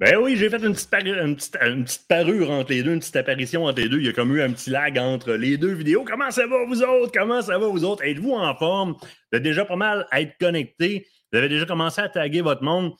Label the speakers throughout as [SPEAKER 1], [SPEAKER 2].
[SPEAKER 1] Ben oui, j'ai fait une petite, une, petite, parure entre les deux, une petite apparition entre les deux. Il y a comme eu un petit lag entre les deux vidéos. Comment ça va, vous autres? Comment ça va, vous autres? Êtes-vous en forme? Vous êtes déjà pas mal à être connecté. Vous avez déjà commencé à taguer votre monde.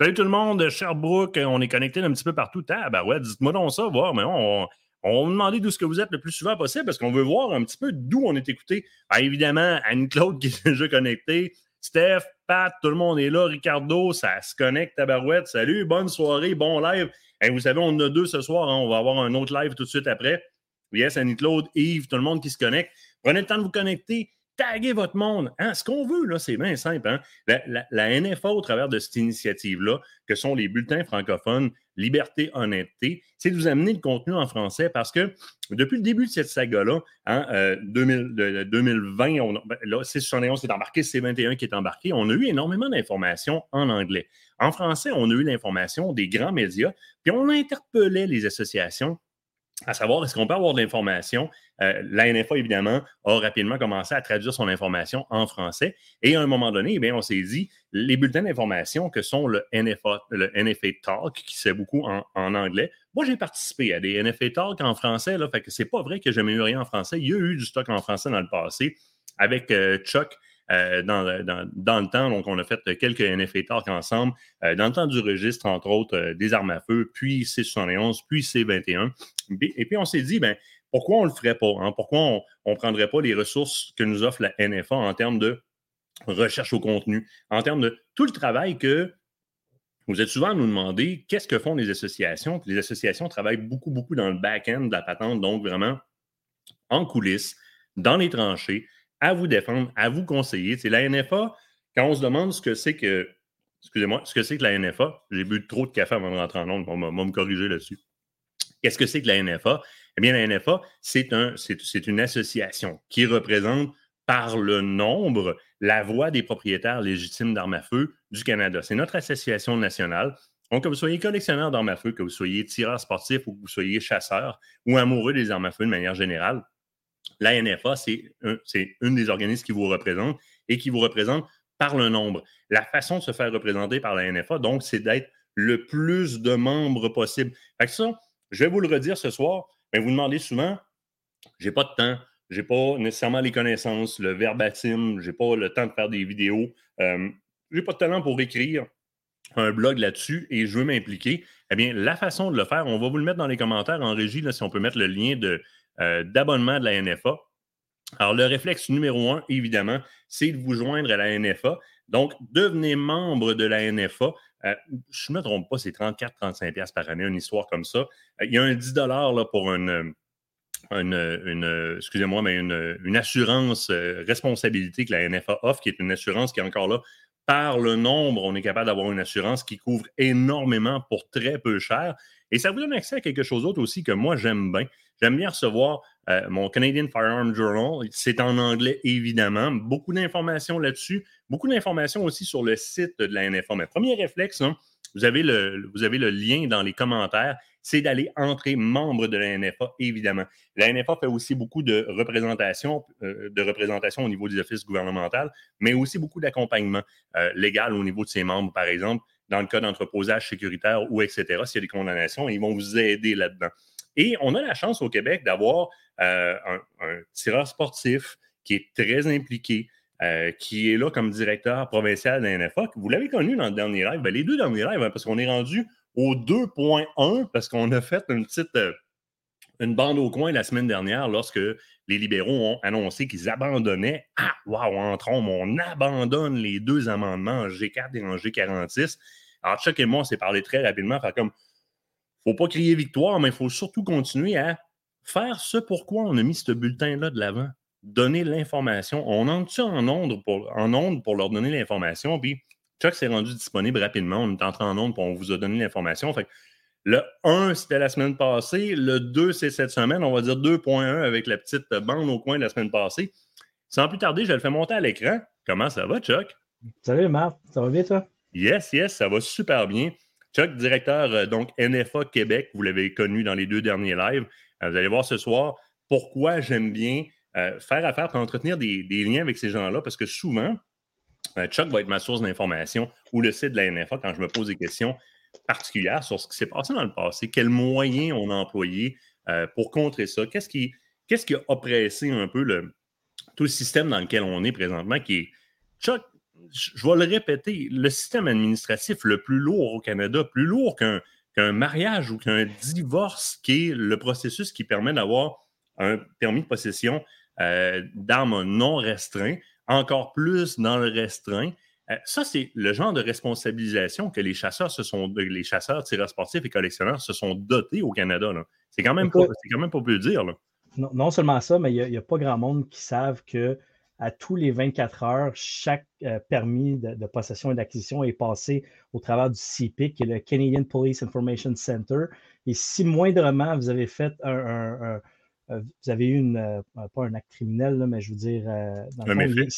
[SPEAKER 1] Salut tout le monde, Sherbrooke, on est connecté un petit peu partout. Ah, ben ouais, dites-moi donc ça, voir, mais on, on va demander d'où ce que vous êtes le plus souvent possible parce qu'on veut voir un petit peu d'où on est écouté. Ah, évidemment, Anne-Claude qui est déjà connectée. Steph, Pat, tout le monde est là. Ricardo, ça se connecte à Barouette. Salut, bonne soirée, bon live. Et vous savez, on en a deux ce soir. Hein. On va avoir un autre live tout de suite après. Yes, Annie-Claude, Yves, tout le monde qui se connecte. Prenez le temps de vous connecter taguer votre monde. Hein? Ce qu'on veut, là, c'est bien simple. Hein? La, NFA, au travers de cette initiative-là, que sont les bulletins francophones Liberté, Honnêteté, c'est de vous amener le contenu en français parce que depuis le début de cette saga-là, hein, 2020, euh, on, ben, là, C71 qui est embarqué, C21 qui est embarqué, on a eu énormément d'informations en anglais. En français, on a eu l'information des grands médias, puis on interpellait les associations à savoir est-ce qu'on peut avoir de l'information? Euh, la NFA, évidemment, a rapidement commencé à traduire son information en français. Et à un moment donné, eh on s'est dit, les bulletins d'information que sont le NFA, le Talk, qui c'est beaucoup en, anglais. Moi, j'ai participé à des NFA Talk en français, là, fait que c'est pas vrai que j'ai eu rien en français. Il y a eu du stock en français dans le passé avec euh, Chuck euh, dans, le temps. Donc, on a fait quelques NFA Talk ensemble, euh, dans le temps du registre, entre autres, euh, des armes à feu, puis C71, puis C21. Et puis, on s'est dit, ben, pourquoi on ne le ferait pas? Hein? Pourquoi on ne prendrait pas les ressources que nous offre la NFA en termes de recherche au contenu, en termes de tout le travail que vous êtes souvent à nous demander qu'est-ce que font les associations? les associations travaillent beaucoup, beaucoup dans le back-end de la patente, donc vraiment en coulisses, dans les tranchées, à vous défendre, à vous conseiller. C'est la NFA, quand on se demande ce que c'est que, excusez-moi, ce que c'est que la NFA, j'ai bu trop de café avant de rentrer en nombre, on va me corriger là-dessus. Qu'est-ce que c'est que la NFA? Eh bien, la NFA, c'est un, une association qui représente par le nombre la voix des propriétaires légitimes d'armes à feu du Canada. C'est notre association nationale. Donc, que vous soyez collectionneur d'armes à feu, que vous soyez tireur sportif ou que vous soyez chasseur ou amoureux des armes à feu de manière générale, la NFA, c'est une des organismes qui vous représente et qui vous représente par le nombre. La façon de se faire représenter par la NFA, donc, c'est d'être le plus de membres possible. Fait ça, je vais vous le redire ce soir, mais vous demandez souvent, j'ai pas de temps, j'ai pas nécessairement les connaissances, le verbatim, j'ai pas le temps de faire des vidéos, euh, j'ai pas de talent pour écrire un blog là-dessus et je veux m'impliquer. Eh bien, la façon de le faire, on va vous le mettre dans les commentaires en régie, là, si on peut mettre le lien de, d'abonnement de la NFA. Alors, le réflexe numéro un, évidemment, c'est de vous joindre à la NFA. Donc, devenez membre de la NFA. Euh, je ne me trompe pas, c'est 34-35$ par année, une histoire comme ça. Euh, il y a un 10 là, pour une, une, excusez-moi, mais une, une assurance responsabilité que la NFA offre, qui est une assurance qui est encore là par le nombre. On est capable d'avoir une assurance qui couvre énormément pour très peu cher. Et ça vous donne accès à quelque chose d'autre aussi que moi, j'aime bien. J'aime bien recevoir euh, mon Canadian Firearm Journal. C'est en anglais, évidemment. Beaucoup d'informations là-dessus. Beaucoup d'informations aussi sur le site de la NFA. Mais premier réflexe, hein, vous, avez le, vous avez le lien dans les commentaires. C'est d'aller entrer membre de la NFA, évidemment. La NFA fait aussi beaucoup de représentation, euh, de représentation au niveau des offices gouvernementaux, mais aussi beaucoup d'accompagnement euh, légal au niveau de ses membres, par exemple, dans le cas d'entreposage sécuritaire ou etc. S'il y a des condamnations, ils vont vous aider là-dedans. Et on a la chance au Québec d'avoir euh, un, tireur sportif qui est très impliqué, euh, qui est là comme directeur provincial de la NFA. Vous l'avez connu dans le dernier live. Ben, les deux derniers lives, hein, parce qu'on est rendu au 2.1, parce qu'on a fait une petite euh, une bande au coin la semaine dernière lorsque les libéraux ont annoncé qu'ils abandonnaient. Ah, waouh, autres, on abandonne les deux amendements en G4 et en G46. Alors, Chuck et moi, on s'est parlé très rapidement. Faire comme, faut pas crier victoire, mais il faut surtout continuer à faire ce pourquoi on a mis ce bulletin-là de l'avant. Donner l'information. On entre en onde pour, en onde pour leur donner l'information? Puis Chuck s'est rendu disponible rapidement. On est entré en onde pour on vous a donné l'information. Fait le 1, c'était la semaine passée. Le 2, c'est cette semaine. On va dire 2.1 avec la petite bande au coin de la semaine passée. Sans plus tarder, je le fais monter à l'écran. Comment ça va, Chuck?
[SPEAKER 2] Salut, Marc? Ça va bien, toi?
[SPEAKER 1] Yes, yes, ça va super bien. Chuck, directeur euh, donc NFA Québec, vous l'avez connu dans les deux derniers lives. Euh, vous allez voir ce soir pourquoi j'aime bien euh, faire affaire pour entretenir des, liens avec ces gens-là, parce que souvent, Chuck va être ma source d'information ou le site de la NFA quand je me pose des questions. particulière sur ce qui s'est passé dans le passé, quels moyens on a employés pour contrer ça, qu'est-ce qui, qu'est-ce qui a oppressé un peu le, tout le système dans lequel on est présentement, qui est, Chuck, je vais le répéter, le système administratif le plus lourd au Canada, plus lourd qu'un, mariage ou qu'un divorce, qui est le processus qui permet d'avoir un permis de possession euh, d'armes non restreintes, encore plus dans le restreint. Euh, ça, c'est le genre de responsabilisation que les chasseurs se sont, les chasseurs, tireurs sportifs et collectionneurs se sont dotés au Canada. C'est quand même pas, quand même pas plus dire.
[SPEAKER 2] Non, seulement ça, mais il n'y a, pas grand monde qui savent que à tous les 24 heures, chaque euh, permis de, possession et d'acquisition est passé au travers du CPIC, qui est le Canadian Police Information Center. Et si moindrement vous avez fait un, vous avez eu une, pas un acte criminel, mais je veux dire, dans le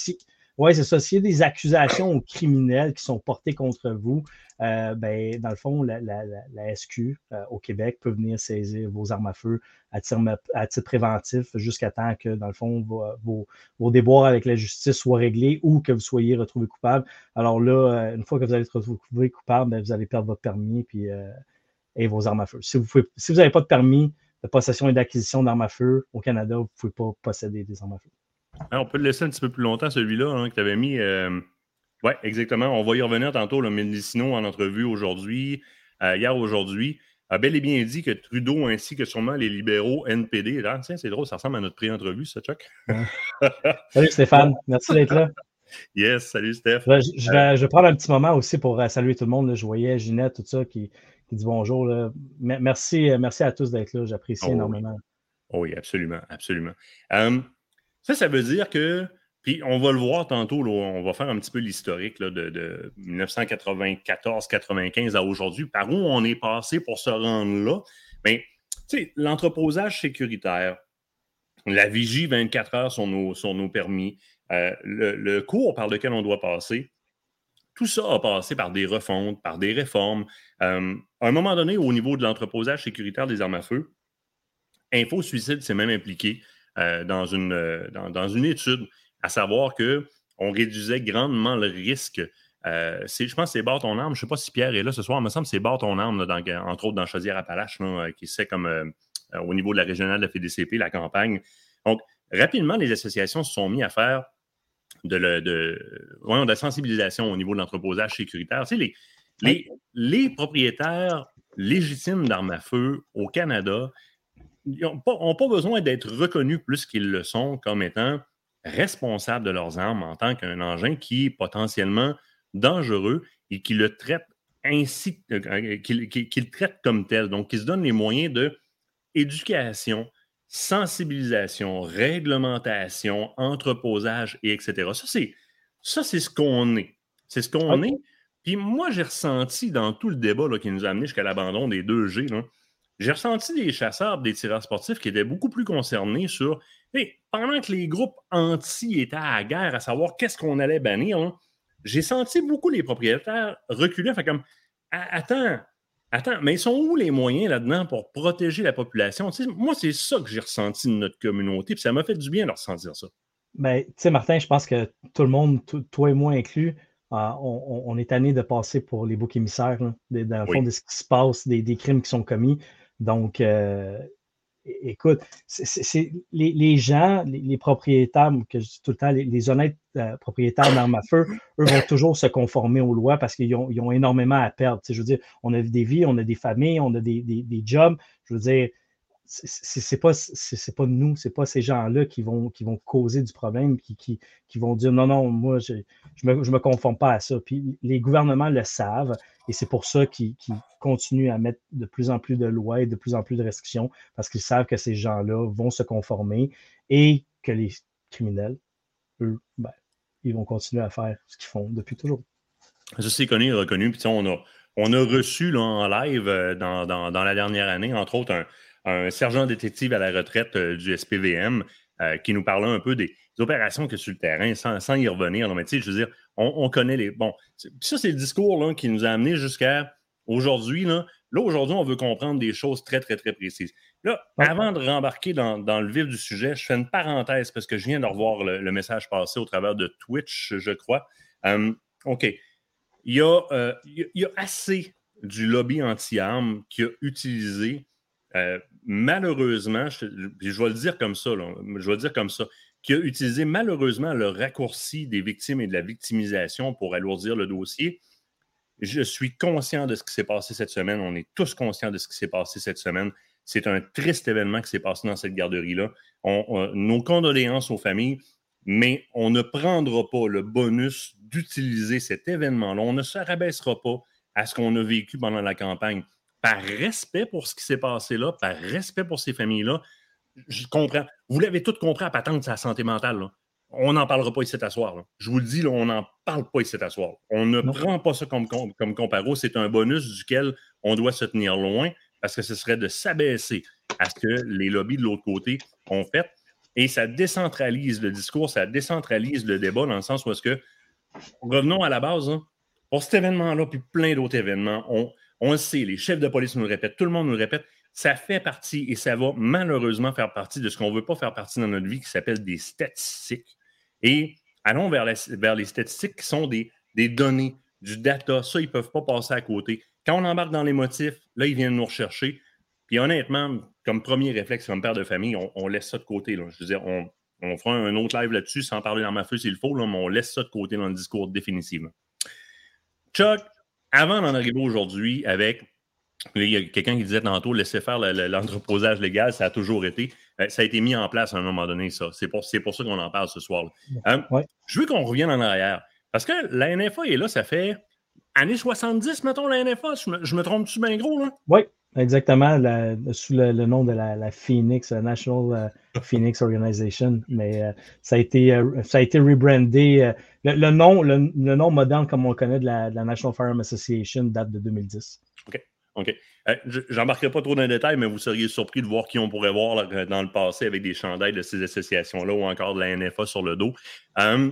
[SPEAKER 2] oui, c'est ça. S'il y a des accusations criminelles qui sont portées contre vous, euh, ben, dans le fond, la, SQ euh, au Québec peut venir saisir vos armes à feu à titre, préventif jusqu'à temps que, dans le fond, vos, vos, déboires avec la justice soient réglés ou que vous soyez retrouvé coupable. Alors là, euh, une fois que vous allez être retrouvé coupable, ben, vous allez perdre votre permis puis, et vos armes à feu. Si vous n'avez pas de permis de possession et d'acquisition d'armes à feu au Canada, vous ne pouvez pas posséder des armes à feu.
[SPEAKER 1] Ah, on peut le laisser un petit peu plus longtemps, celui-là, hein, que tu avais mis. Euh, oui, exactement. On va y revenir tantôt. Le Mendicino, en entrevue aujourd'hui, euh, hier aujourd'hui, a bel et bien dit que Trudeau ainsi que sûrement les libéraux NPD. Tiens, c'est drôle, ça ressemble à notre pré-entrevue, ça, Chuck.
[SPEAKER 2] salut Stéphane, merci d'être là.
[SPEAKER 1] Yes, salut Steph.
[SPEAKER 2] je, vais, prendre un petit moment aussi pour euh, saluer tout le monde. Je voyais Ginette, tout ça, qui, dit bonjour. Merci, merci à tous d'être là. J'apprécie oh énormément.
[SPEAKER 1] Oh oui, absolument, absolument. Ça, ça veut dire que, puis on va le voir tantôt, on va faire un petit peu l'historique de, de 1994-95 à aujourd'hui, par où on est passé pour se rendre là. Mais, tu sais, l'entreposage sécuritaire, la vigie 24 heures sur nos, sur nos permis, euh, le, cours par lequel on doit passer, tout ça a passé par des refontes, par des réformes. Euh, à un moment donné, au niveau de l'entreposage sécuritaire des armes à feu, Info Suicide s'est même impliqué euh, dans, une, euh, dans, une étude, à savoir qu'on réduisait grandement le risque. Euh, je pense que c'est Barre ton arme. Je ne sais pas si Pierre est là ce soir, il me semble que c'est Barre ton arme, entre autres dans Chaudière-Appalaches, qui c'est comme au niveau de la régionale de la FDCP, la campagne. Donc, rapidement, les associations se sont mis à faire de, de, de la sensibilisation au niveau de l'entreposage sécuritaire. Tu les, les, les propriétaires légitimes d'armes à feu au Canada, n'ont pas, besoin d'être reconnus plus qu'ils le sont comme étant responsables de leurs armes en tant qu'un engin qui est potentiellement dangereux et qui le traite ainsi, euh, qu'il traite comme tel. Donc, qui se donne les moyens de éducation, sensibilisation, réglementation, entreposage, et etc. Ça, c'est, ça, c'est ce qu'on est. C'est ce qu'on est. Puis moi, j'ai ressenti dans tout le débat qui nous a amené jusqu'à l'abandon des 2G, là, j'ai ressenti des chasseurs, des tireurs sportifs qui étaient beaucoup plus concernés sur pendant que les groupes anti étaient à la guerre à savoir qu'est-ce qu'on allait bannir, j'ai senti beaucoup les propriétaires reculer. Fait comme Attends, attends, mais ils sont où les moyens là-dedans pour protéger la population? moi, c'est ça que j'ai ressenti de notre communauté, puis ça m'a fait du bien de ressentir ça.
[SPEAKER 2] Ben, tu sais, Martin, je pense que tout le monde, toi et moi inclus, euh, on, est tanné de passer pour les boucs émissaires, dans le fond, de ce qui se passe, des crimes qui sont commis. Donc, euh, écoute, c'est les, gens, les, propriétaires, que je dis tout le temps, les, honnêtes euh, propriétaires d'armes à feu, eux vont toujours se conformer aux lois parce qu'ils ont, énormément à perdre. je veux dire, on a des vies, on a des familles, on a des, des jobs. Je veux dire, c'est pas c'est pas nous, c'est pas ces gens-là qui vont qui vont causer du problème, qui, qui, qui vont dire non, non, moi je, je me, je me conforme pas à ça. Puis les gouvernements le savent et c'est pour ça qu'ils continuent à mettre de plus en plus de lois et de plus en plus de restrictions parce qu'ils savent que ces gens-là vont se conformer et que les criminels, eux, ben, ils vont continuer à faire ce qu'ils font depuis toujours.
[SPEAKER 1] Ça, c'est connu reconnu. Puis on a, on a reçu là, en live euh, dans, dans, dans, la dernière année, entre autres, un, un sergent détective à la retraite euh, du SPVM euh, qui nous parlait un peu des, opérations que sur le terrain, sans, y revenir. Non, mais tu sais, je veux dire, on, connaît les. Bon, ça, c'est le discours là, qui nous a amené jusqu'à aujourd'hui. Là, là aujourd'hui, on veut comprendre des choses très, très, très précises. Là, avant de rembarquer dans, le vif du sujet, je fais une parenthèse parce que je viens de revoir le, message passé au travers de Twitch, je crois. Euh, OK. Il y, a, il y a assez du lobby anti-armes qui a utilisé, euh, malheureusement, je, vais le dire comme ça, je vais le dire comme ça, qui a utilisé malheureusement le raccourci des victimes et de la victimisation pour alourdir le dossier. Je suis conscient de ce qui s'est passé cette semaine. On est tous conscients de ce qui s'est passé cette semaine. C'est un triste événement qui s'est passé dans cette garderie-là. nos condoléances aux familles, mais on ne prendra pas le bonus d'utiliser cet événement-là. On ne se rabaissera pas à ce qu'on a vécu pendant la campagne. Par respect pour ce qui s'est passé là, par respect pour ces familles-là, je comprends. Vous l'avez tout compris à patente de sa santé mentale. On n'en parlera pas ici à soir. Je vous le dis, on n'en parle pas ici à soir. On ne prend pas ça comme, comme, comparo. C'est un bonus duquel on doit se tenir loin parce que ce serait de s'abaisser à ce que les lobbies de l'autre côté ont fait. Et ça décentralise le discours, ça décentralise le débat dans le sens où est-ce que, revenons à la base, hein, pour cet événement-là, puis plein d'autres événements, on, on le sait, les chefs de police nous le répètent, tout le monde nous le répète, ça fait partie et ça va malheureusement faire partie de ce qu'on ne veut pas faire partie dans notre vie qui s'appelle des statistiques. Et allons vers, les statistiques qui sont des, données, du data. Ça, ils ne peuvent pas passer à côté. Quand on embarque dans les motifs, là, ils viennent nous rechercher. Puis honnêtement, comme premier réflexe, comme père de famille, on, laisse ça de côté. Je veux dire, on, fera un autre live là-dessus sans parler dans ma feu s'il faut, mais on laisse ça de côté dans le discours définitivement. Chuck, avant d'en arriver aujourd'hui avec il y a quelqu'un qui disait tantôt, laisser faire l'entreposage légal, ça a toujours été. Euh, ça a été mis en place à un moment donné, ça. C'est pour, pour ça qu'on en parle ce soir. Euh, je veux qu'on revienne en arrière. Parce que la NFA est là, ça fait années 70, mettons, la NFA. Je me, trompe-tu bien gros, là?
[SPEAKER 2] Oui, exactement. sous le, nom de la, Phoenix, National euh, Phoenix Organization. Mais ça, a été, a été rebrandé. Le, nom, le, nom moderne, comme on le connaît de la, National Firearm Association, date de 2010.
[SPEAKER 1] OK. OK. Euh, je n'embarquerai pas trop dans les détails, mais vous seriez surpris de voir qui on pourrait voir dans le passé avec des chandails de ces associations-là ou encore de la NFA sur le dos. Euh,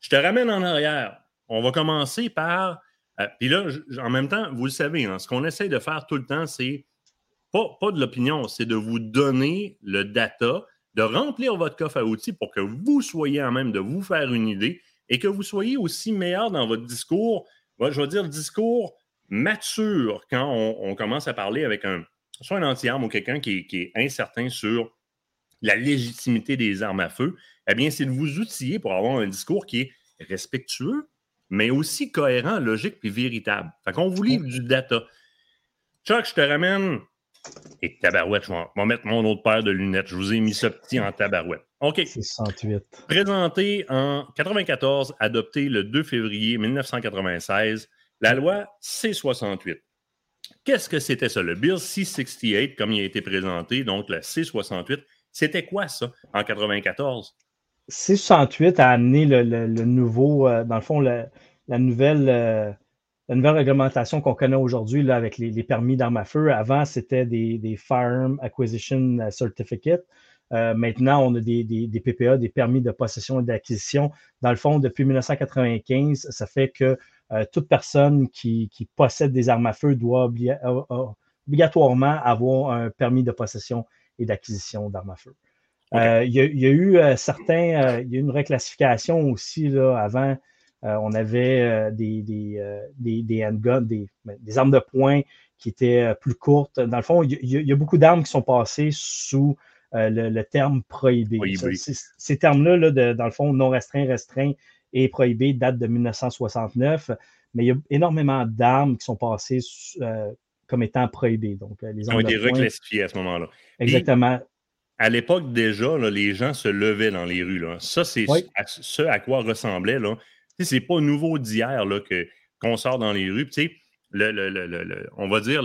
[SPEAKER 1] je te ramène en arrière. On va commencer par. Euh, puis là, en même temps, vous le savez, hein, ce qu'on essaie de faire tout le temps, c'est pas, pas de l'opinion, c'est de vous donner le data, de remplir votre coffre à outils pour que vous soyez en même de vous faire une idée et que vous soyez aussi meilleur dans votre discours. je vais dire discours mature quand on, commence à parler avec un, soit un anti-arme ou quelqu'un qui, est incertain sur la légitimité des armes à feu, eh bien, c'est de vous outiller pour avoir un discours qui est respectueux, mais aussi cohérent, logique et véritable. Fait qu'on vous livre du data. Chuck, je te ramène. Et tabarouette, je vais, mettre mon autre paire de lunettes. Je vous ai mis ce petit en tabarouette. OK.
[SPEAKER 2] 68.
[SPEAKER 1] Présenté en 94, adopté le 2 février 1996. La loi C-68. Qu'est-ce que c'était ça? Le Bill C-68, comme il a été présenté, donc la C-68, c'était quoi ça en 94?
[SPEAKER 2] C-68 a amené le, nouveau, euh, dans le fond, la, nouvelle, euh, la nouvelle réglementation qu'on connaît aujourd'hui avec les, permis d'armes à feu. Avant, c'était des, des, Firearm Acquisition Certificate. Euh, maintenant, on a des, des, PPA, des permis de possession et d'acquisition. Dans le fond, depuis 1995, ça fait que euh, toute personne qui, possède des armes à feu doit obligatoirement avoir un permis de possession et d'acquisition d'armes à feu. Euh, il, y a, eu euh, certains, il y a eu une reclassification aussi là, avant. On avait des, des, handguns, des, armes de poing qui étaient plus courtes. Dans le fond, il y, a, beaucoup d'armes qui sont passées sous le, terme prohibé. Ces termes-là, dans le fond, non restreint, restreint, et prohibé date de 1969, mais il y a énormément d'armes qui sont passées euh, comme étant prohibées. Donc,
[SPEAKER 1] euh, les ont été reclassifiées à ce moment-là.
[SPEAKER 2] Exactement.
[SPEAKER 1] à l'époque, déjà, les gens se levaient dans les rues. Ça, c'est ce à quoi ressemblait. Ce n'est pas nouveau d'hier qu'on sort dans les rues. le, on va dire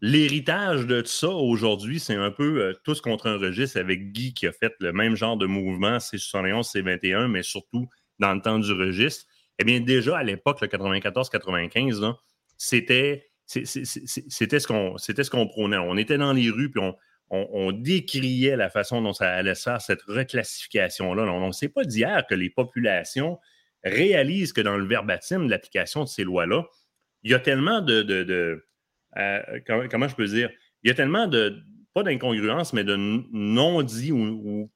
[SPEAKER 1] l'héritage de ça aujourd'hui, c'est un peu euh, tous contre un registre avec Guy qui a fait le même genre de mouvement, C71, C21, mais surtout dans le temps du registre, eh bien, déjà à l'époque, le 94-95, c'était ce qu'on qu'on prônait. On était dans les rues, puis on, décriait la façon dont ça allait se faire, cette reclassification-là. On ne sait pas d'hier que les populations réalisent que dans le verbatim de l'application de ces lois-là, il y a tellement de. de, euh, comment, je peux dire? Il y a tellement de. Pas d'incongruence, mais de non-dits ou, ou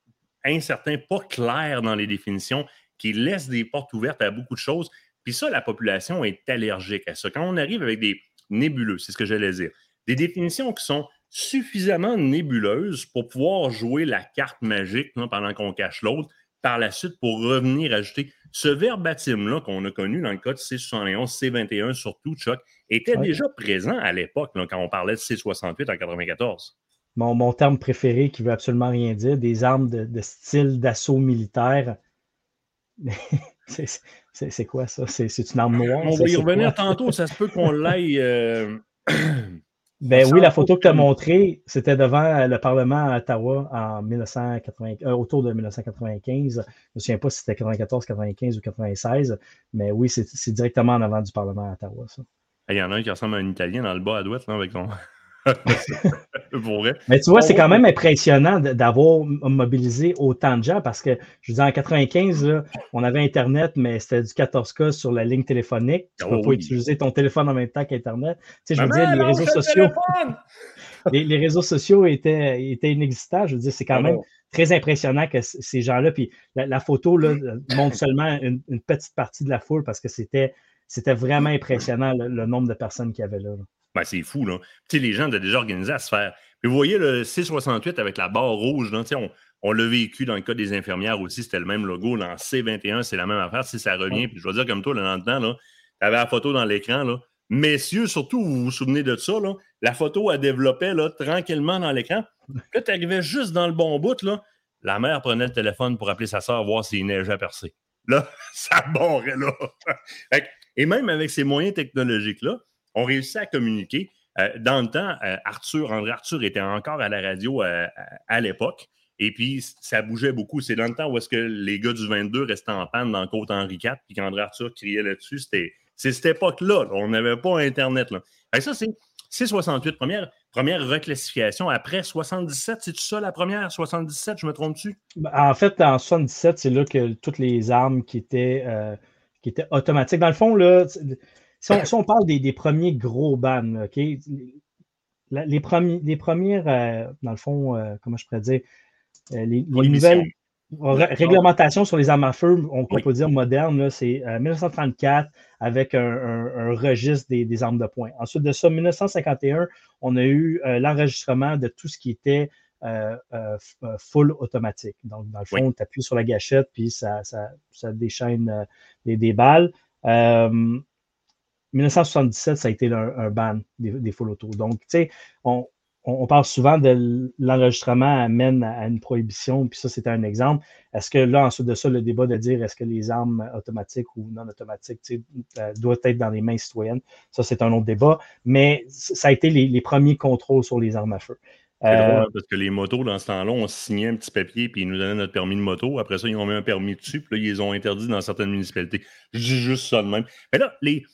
[SPEAKER 1] incertains, pas clairs dans les définitions qui laisse des portes ouvertes à beaucoup de choses. Puis ça, la population est allergique à ça. Quand on arrive avec des, nébuleux, c'est ce que j'allais dire. Des définitions qui sont suffisamment nébuleuses pour pouvoir jouer la carte magique pendant qu'on cache l'autre, par la suite pour revenir ajouter. Ce verbatim-là qu'on a connu dans le code C71, C21 surtout, Chuck, était déjà présent à l'époque quand on parlait de C68 en 94.
[SPEAKER 2] Mon, mon, terme préféré qui veut absolument rien dire, des armes de, style d'assaut militaire. c'est quoi ça? C'est une arme noire?
[SPEAKER 1] On va y revenir tantôt. Ça se peut qu'on l'aille. Euh,
[SPEAKER 2] Ben oui, la photo que tu as montrée, c'était devant le Parlement à Ottawa en 1980, euh, autour de 1995. Je ne me souviens pas si c'était 94, 95 ou 96, mais oui, c'est directement en avant du Parlement à Ottawa, ça.
[SPEAKER 1] Il y en a un qui ressemble à un Italien dans le bas à droite, avec son.
[SPEAKER 2] Mais tu vois, c'est quand même impressionnant d'avoir mobilisé autant de gens parce que, je veux dire, en 95, on avait Internet, mais c'était du 14K sur la ligne téléphonique. Tu ne peux pas utiliser ton téléphone en même temps qu'Internet. Tu sais, je veux dire, les réseaux sociaux. les, réseaux sociaux étaient, étaient inexistants. Je veux dire, c'est quand ah même très impressionnant que ces gens-là. Puis la, photo là, montre seulement une, petite partie de la foule parce que c'était. C'était vraiment impressionnant le, nombre de personnes qu'il y avait là.
[SPEAKER 1] Ben, c'est fou, là. Tu sais, les gens étaient déjà organisés à se faire. Puis vous voyez le C68 avec la barre rouge, là, on, on l'a vécu dans le cas des infirmières aussi, c'était le même logo. Dans C21, c'est la même affaire. Si ça revient, puis je vais dire comme toi, le temps, là, tu avais la photo dans l'écran, là. Messieurs, surtout, vous vous souvenez de ça, là, la photo, a développé là, tranquillement dans l'écran. Là, tu arrivais juste dans le bon bout, là, la mère prenait le téléphone pour appeler sa soeur, voir s'il neigeait à percer. Là, ça barrait là. Et même avec ces moyens technologiques-là, on réussit à communiquer. Euh, dans le temps, euh, Arthur, André Arthur était encore à la radio euh, à l'époque. Et puis, ça bougeait beaucoup. C'est dans le temps où est-ce que les gars du 22 restaient en panne dans Côte Henri IV, puis qu'André Arthur criait là-dessus. C'était, c'est cette époque-là. On n'avait pas Internet. Là. ça, c'est, 68. Première, première reclassification. Après 77, c'est ça la première? 77, je me trompe-tu?
[SPEAKER 2] Ben, en fait, en 77, c'est là que toutes les armes qui étaient, qui étaient automatiques. Dans le fond, là, si on, parle des, premiers gros bans, OK? les, premiers, les premières, euh, dans le fond, euh, comment je pourrais dire, euh, les, nouvelles réglementations sur les armes à feu, on, peut dire modernes, c'est 1934 avec un, registre des, armes de poing. Ensuite de ça, 1951, on a eu l'enregistrement de tout ce qui était full automatique. Donc, dans le fond, tu appuies sur la gâchette, puis ça, déchaîne des, balles. 1977, ça a été un, ban des, full auto. Donc, tu sais, on, parle souvent de l'enregistrement amène à, une prohibition, puis ça, c'était un exemple. Est-ce que là, ensuite de ça, le débat de dire est-ce que les armes automatiques ou non automatiques euh, doivent être dans les mains citoyennes, ça, c'est un autre débat. Mais ça a été les, premiers contrôles sur les armes à feu.
[SPEAKER 1] Euh, hein, parce que les motos, dans ce temps-là, on signait un petit papier puis ils nous donnaient notre permis de moto. Après ça, ils ont mis un permis dessus, puis là, ils les ont interdits dans certaines municipalités. Je dis juste ça de même. Mais là, les,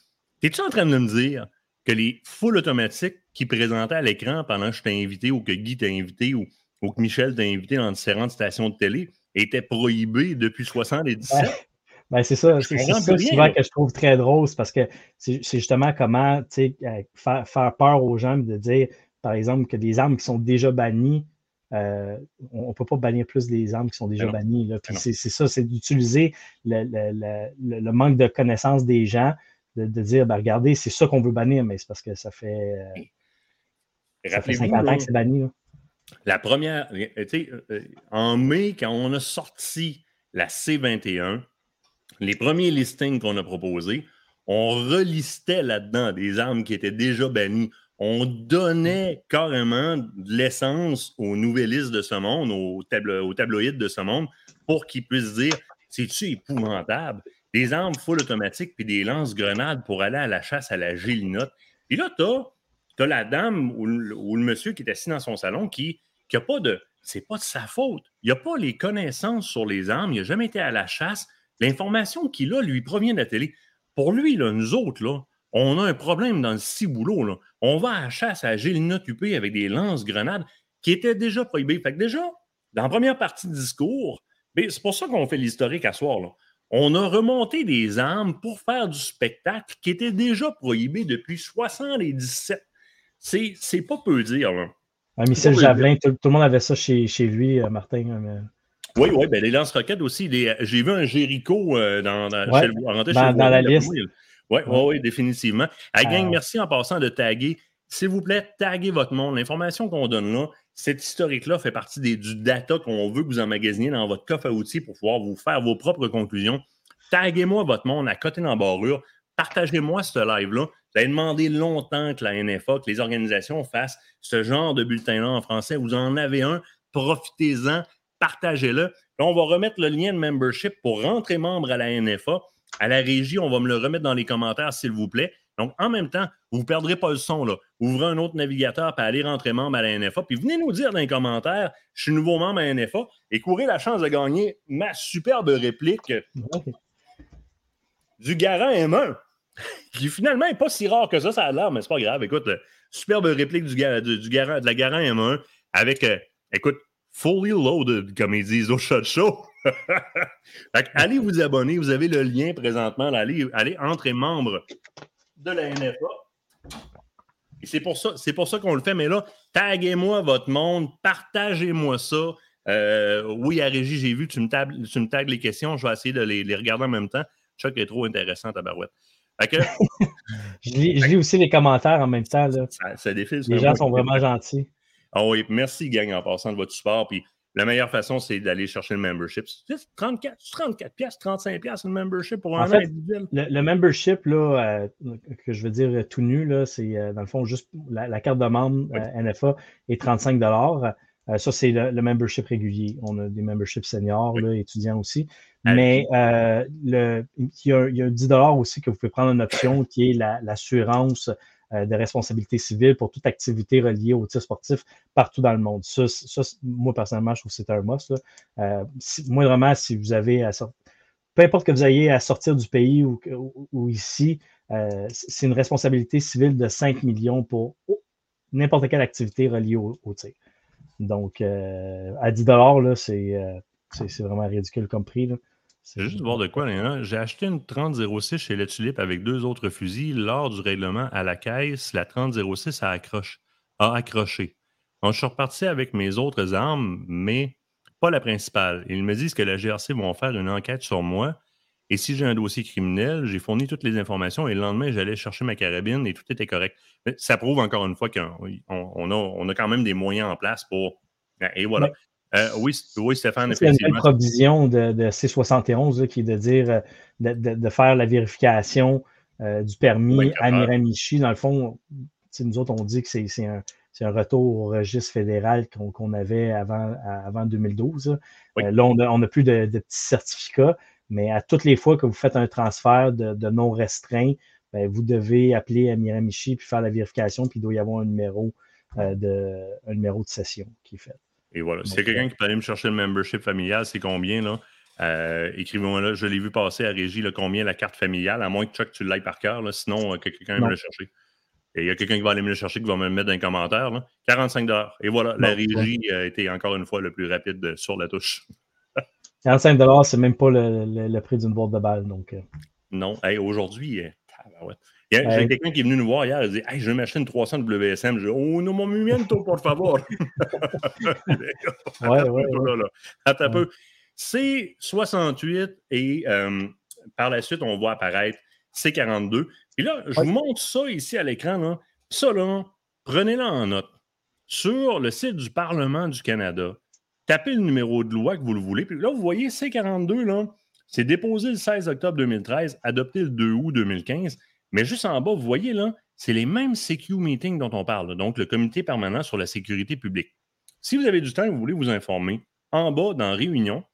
[SPEAKER 1] es-tu en train de me dire que les full automatiques qui présentaient à l'écran pendant que je t'ai invité ou que Guy t'a invité ou, que Michel t'a invité dans différentes stations de télé étaient prohibés depuis 77?
[SPEAKER 2] Ben, c'est ça, c'est ça souvent que je trouve très drôle, parce que c'est justement comment euh, faire, faire, peur aux gens de dire, par exemple, que des armes qui sont déjà bannies, euh, on ne peut pas bannir plus des armes qui sont déjà ben bannies. Ben c'est ça, c'est d'utiliser le, le, manque de connaissance des gens de, dire, ben, regardez, c'est ça qu'on veut bannir, mais c'est parce que ça fait, euh, ça fait 50 ans que c'est banni.
[SPEAKER 1] La première, tu sais, euh, en mai, quand on a sorti la C21, les premiers listings qu'on a proposés, on relistait là-dedans des armes qui étaient déjà bannies. On donnait carrément de l'essence aux nouvellistes de ce monde, aux, aux tabloïds de ce monde, pour qu'ils puissent dire c'est-tu épouvantable? Des armes full automatiques puis des lance-grenades pour aller à la chasse à la gélinote. Puis là, tu as, la dame ou le, monsieur qui est assis dans son salon qui n'a pas de. C'est pas de sa faute. Il n'a pas les connaissances sur les armes. Il n'a jamais été à la chasse. L'information qu'il a lui provient de la télé. Pour lui, là, nous autres, on a un problème dans le ciboulot. Là. On va à la chasse à la gélinote UP avec des lance-grenades qui étaient déjà prohibées. Fait que déjà, dans la première partie du discours, ben, c'est pour ça qu'on fait l'historique à soir. On a remonté des armes pour faire du spectacle qui était déjà prohibé depuis 77. C'est pas peu dire. Là.
[SPEAKER 2] Ah, Michel Javelin, tout, le monde avait ça chez, chez lui, euh, Martin. Hein,
[SPEAKER 1] oui, oui, ben les lance-roquettes aussi. J'ai vu un Jericho euh, dans,
[SPEAKER 2] dans, dans, la liste.
[SPEAKER 1] Oui, ouais, ouais, définitivement. À gang, merci en passant de taguer. S'il vous plaît, taguez votre monde. L'information qu'on donne là, cet historique-là fait partie du data qu'on veut que vous emmagasiniez dans votre coffre à outils pour pouvoir vous faire vos propres conclusions. Taguez-moi votre monde à côté d'embarrure. Partagez-moi ce live-là. Vous avez demandé longtemps que la NFA, que les organisations fassent ce genre de bulletin-là en français. Vous en avez un, profitez-en, partagez-le. on va remettre le lien de membership pour rentrer membre à la NFA. À la régie, on va me le remettre dans les commentaires, s'il vous plaît. Donc, en même temps, vous ne perdrez pas le son. Là. Ouvrez un autre navigateur pour aller rentrer membre à la NFA. Puis venez nous dire dans les commentaires, je suis nouveau membre à la NFA et courez la chance de gagner ma superbe réplique du Garant M1, qui finalement n'est pas si rare que ça, ça a l'air, mais c'est pas grave. Écoute, superbe réplique du, du, Garant, de la Garant M1 avec, euh, écoute, fully loaded, comme ils disent au Shot Show. allez vous abonner, vous avez le lien présentement, allez, allez entrer membre de la NFA. Et c'est pour ça, c'est pour ça qu'on le fait. Mais là, taguez-moi votre monde, partagez-moi ça. Euh, oui, à Régie, j'ai vu, tu me, tu me tagues les questions, je vais essayer de les, regarder en même temps. Chuck est trop intéressant, ta barouette.
[SPEAKER 2] je, lis, aussi les commentaires en même temps. Là.
[SPEAKER 1] Ça, défile.
[SPEAKER 2] Les gens sont vraiment gentils.
[SPEAKER 1] Ah oui, merci, gang, en passant de votre support. Puis la meilleure façon, c'est d'aller chercher le membership. C'est 34, 34 pièces, 35 pièces le membership pour un
[SPEAKER 2] an individuel. Le, membership, là, euh, que je veux dire tout nu, c'est euh, dans le fond juste la, carte de membre euh, NFA est 35 Ça, c'est le, membership régulier. On a des memberships seniors, étudiants aussi. Mais le, il, y a, il, y a, 10 aussi que vous pouvez prendre une option qui est l'assurance euh, de responsabilité civile pour toute activité reliée au tir sportif partout dans le monde. Ça, moi, personnellement, je trouve que c'est un must. Euh, moindrement, si vous avez à sortir, peu importe que vous ayez à sortir du pays ou, ici, euh, c'est une responsabilité civile de 5 millions pour n'importe quelle activité reliée au, tir. Donc, à 10 c'est vraiment ridicule comme prix. Là.
[SPEAKER 1] C'est juste voir de quoi, J'ai acheté une 3006 chez Les Tulipes avec deux autres fusils. Lors du règlement à la caisse, la 3006 a, a accroché. Donc, je suis reparti avec mes autres armes, mais pas la principale. Ils me disent que la GRC vont faire une enquête sur moi. Et si j'ai un dossier criminel, j'ai fourni toutes les informations et le lendemain, j'allais chercher ma carabine et tout était correct. Ça prouve encore une fois qu'on on a, quand même des moyens en place pour. Et voilà. Euh, oui, oui, Stéphane,
[SPEAKER 2] C'est une provision de, C71 qui est de dire euh, de, faire la vérification euh, du permis à Miramichi. Dans le fond, nous autres, on dit que c'est un, retour au registre fédéral qu'on avait avant, avant 2012. là, on n'a plus de, petits certificats, mais à toutes les fois que vous faites un transfert de, non restreint, ben, vous devez appeler à Miramichi puis faire la vérification, puis il doit y avoir un numéro, de, un numéro de session qui est fait.
[SPEAKER 1] Et voilà. Si y a quelqu'un qui peut aller me chercher le membership familial, c'est combien, là? Euh, écrivez-moi là. Je l'ai vu passer à Régie, là, combien la carte familiale, à moins que Chuck, tu l'ailles par cœur, là, sinon euh, que quelqu'un me le chercher. Et il y a quelqu'un qui va aller me le chercher, qui va me le mettre dans les commentaires. Là. 45 Et voilà, la régie a été encore une fois le plus rapide sur la touche.
[SPEAKER 2] 45 c'est même pas le, prix d'une boîte de balle. Donc... Euh.
[SPEAKER 1] Non. aujourd'hui, j'ai quelqu'un qui est venu nous voir hier, il a dit hey, Je vais m'acheter une 300 WSM. Je dis Oh, no momento, por favor. ouais, ouais. Attends un peu. C'est 68 et euh, par la suite, on voit apparaître C42. Et là, je vous montre ça ici à l'écran. Ça, là, prenez-le en note. Sur le site du Parlement du Canada, tapez le numéro de loi que vous le voulez. Puis là, vous voyez C42, là, c'est déposé le 16 octobre 2013, adopté le 2 août 2015. Mais juste en bas, vous voyez là, c'est les mêmes CQ meetings dont on parle, donc le comité permanent sur la sécurité publique. Si vous avez du temps et vous voulez vous informer, en bas, dans Réunion,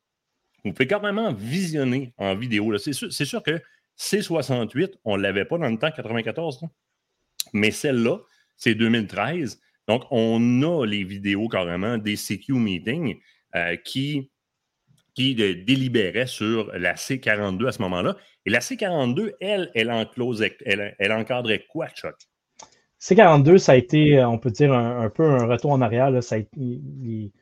[SPEAKER 1] vous pouvez carrément visionner en vidéo. C'est sûr, que C68, on ne l'avait pas dans le temps 94, mais celle-là, c'est 2013. Donc, on a les vidéos carrément des CQ meetings euh, qui qui délibérait sur la C42 à ce moment-là. Et la C42, elle, elle, elle, elle encadrait quoi, Chuck?
[SPEAKER 2] C42, ça a été, euh, on peut dire, un, peu un retour en arrière. Les,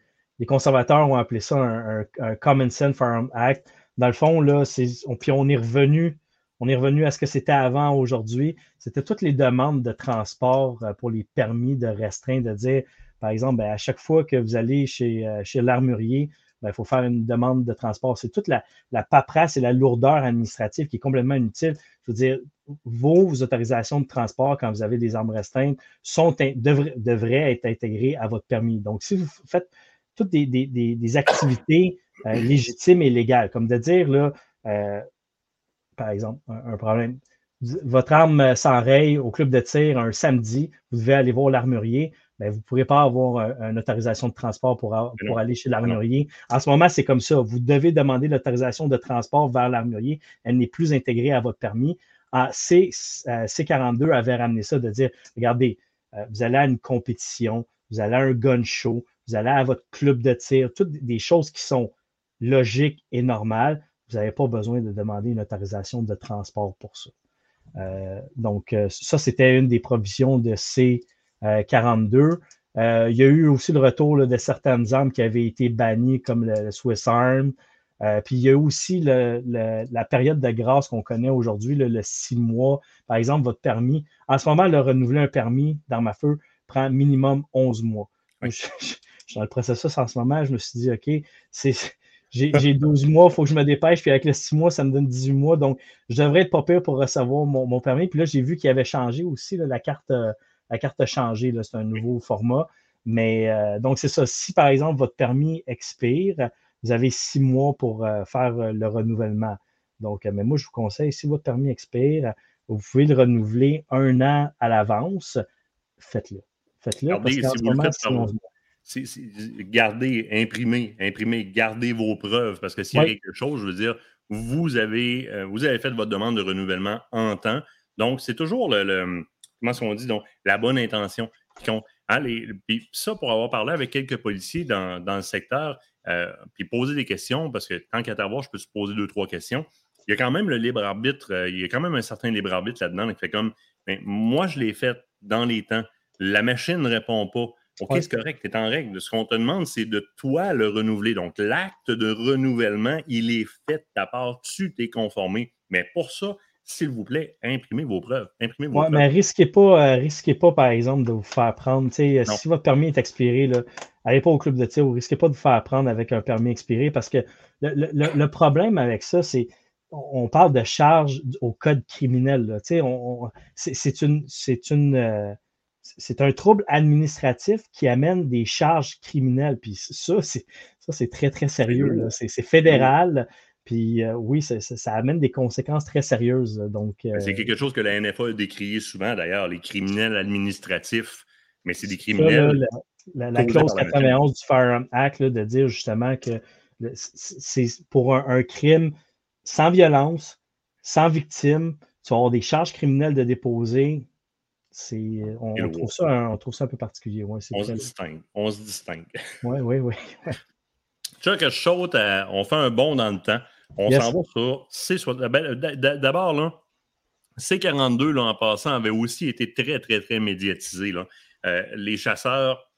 [SPEAKER 2] conservateurs ont appelé ça un, Common Sense Farm Act. Dans le fond, là, on, puis on est revenu. On est revenu à ce que c'était avant aujourd'hui. C'était toutes les demandes de transport euh, pour les permis de restreindre, de dire, par exemple, ben, à chaque fois que vous allez chez, euh, chez l'armurier, il faut faire une demande de transport. C'est toute la, paperasse et la lourdeur administrative qui est complètement inutile. Je veux dire, vos autorisations de transport, quand vous avez des armes restreintes, sont, devraient, être intégrées à votre permis. Donc, si vous faites toutes des, activités euh, légitimes et légales, comme de dire, là, euh, par exemple, un, problème, votre arme s'enraye au club de tir un samedi, vous devez aller voir l'armurier, ben, vous ne pourrez pas avoir une autorisation de transport pour, aller chez l'armurier. En ce moment, c'est comme ça. Vous devez demander l'autorisation de transport vers l'armurier. Elle n'est plus intégrée à votre permis. Ah, C, 42 euh, avait ramené ça de dire, regardez, euh, vous allez à une compétition, vous allez à un gun show, vous allez à votre club de tir, toutes des choses qui sont logiques et normales. Vous n'avez pas besoin de demander une autorisation de transport pour ça. Euh, donc, ça, c'était une des provisions de C 42. Euh, il y a eu aussi le retour de certaines armes qui avaient été bannies, comme le, Swiss Arm. Euh, puis il y a aussi la période de grâce qu'on connaît aujourd'hui, le, six mois. Par exemple, votre permis. En ce moment, le renouveler un permis d'arme à feu prend minimum 11 mois. Je, suis dans le processus en ce moment. Je me suis dit, OK, j'ai 12 mois, il faut que je me dépêche. Puis avec les 6 mois, ça me donne 18 mois. Donc, je devrais être pas pire pour recevoir mon, permis. Puis là, j'ai vu qu'il avait changé aussi la carte. Euh, la carte a changé, c'est un nouveau format. Mais euh, donc, c'est ça. Si par exemple votre permis expire, vous avez six mois pour euh, faire euh, le renouvellement. Donc, mais moi, je vous conseille, si votre permis expire, vous pouvez le renouveler un an à l'avance. Faites-le. Faites-le.
[SPEAKER 1] Gardez, imprimez, imprimez, gardez vos preuves. Parce que s'il y a quelque chose, je veux dire, vous avez, vous avez fait votre demande de renouvellement en temps. Donc, c'est toujours le comment est-ce qu'on dit, donc, la bonne intention qui hein, puis ça, pour avoir parlé avec quelques policiers dans, le secteur, euh, puis poser des questions, parce que tant qu'à t'avoir, je peux se poser deux, trois questions. Il y a quand même le libre arbitre, euh, il y a quand même un certain libre arbitre là-dedans. qui fait comme, ben, moi, je l'ai fait dans les temps. La machine ne répond pas. OK, c'est correct, tu es en règle. Ce qu'on te demande, c'est de toi le renouveler. Donc, l'acte de renouvellement, il est fait de ta part. Tu t'es conformé. Mais pour ça, s'il vous plaît, imprimez vos preuves. Imprimez vos
[SPEAKER 2] ouais, mais risquez pas, euh, risquez pas, par exemple, de vous faire prendre. si votre permis est expiré, là, allez pas au club de tir, vous risquez pas de vous faire prendre avec un permis expiré parce que le, problème avec ça, c'est on parle de charge au code criminel. c'est une, c'est une, euh, c'est un trouble administratif qui amène des charges criminelles. Puis ça, c'est ça, c'est très, très sérieux. C'est fédéral. Puis euh, oui, ça, amène des conséquences très sérieuses. Donc,
[SPEAKER 1] ben, C'est euh, quelque chose que la NFA a décrié souvent, d'ailleurs, les criminels administratifs. Mais c'est des criminels.
[SPEAKER 2] la, clause 91 du Firearm Act, de dire justement que c'est pour un, crime sans violence, sans victime, tu vas avoir des charges criminelles de déposer. On, on, trouve ça un, on trouve ça un peu particulier. Ouais,
[SPEAKER 1] on, se distingue. on se distingue.
[SPEAKER 2] Oui, oui, oui.
[SPEAKER 1] Tu vois que je saute, on fait un bond dans le temps. On s'en va sur C. Ben, d'abord, là, C42, là, en passant, avait aussi été très, très, très médiatisé. Là. Euh, les chasseurs,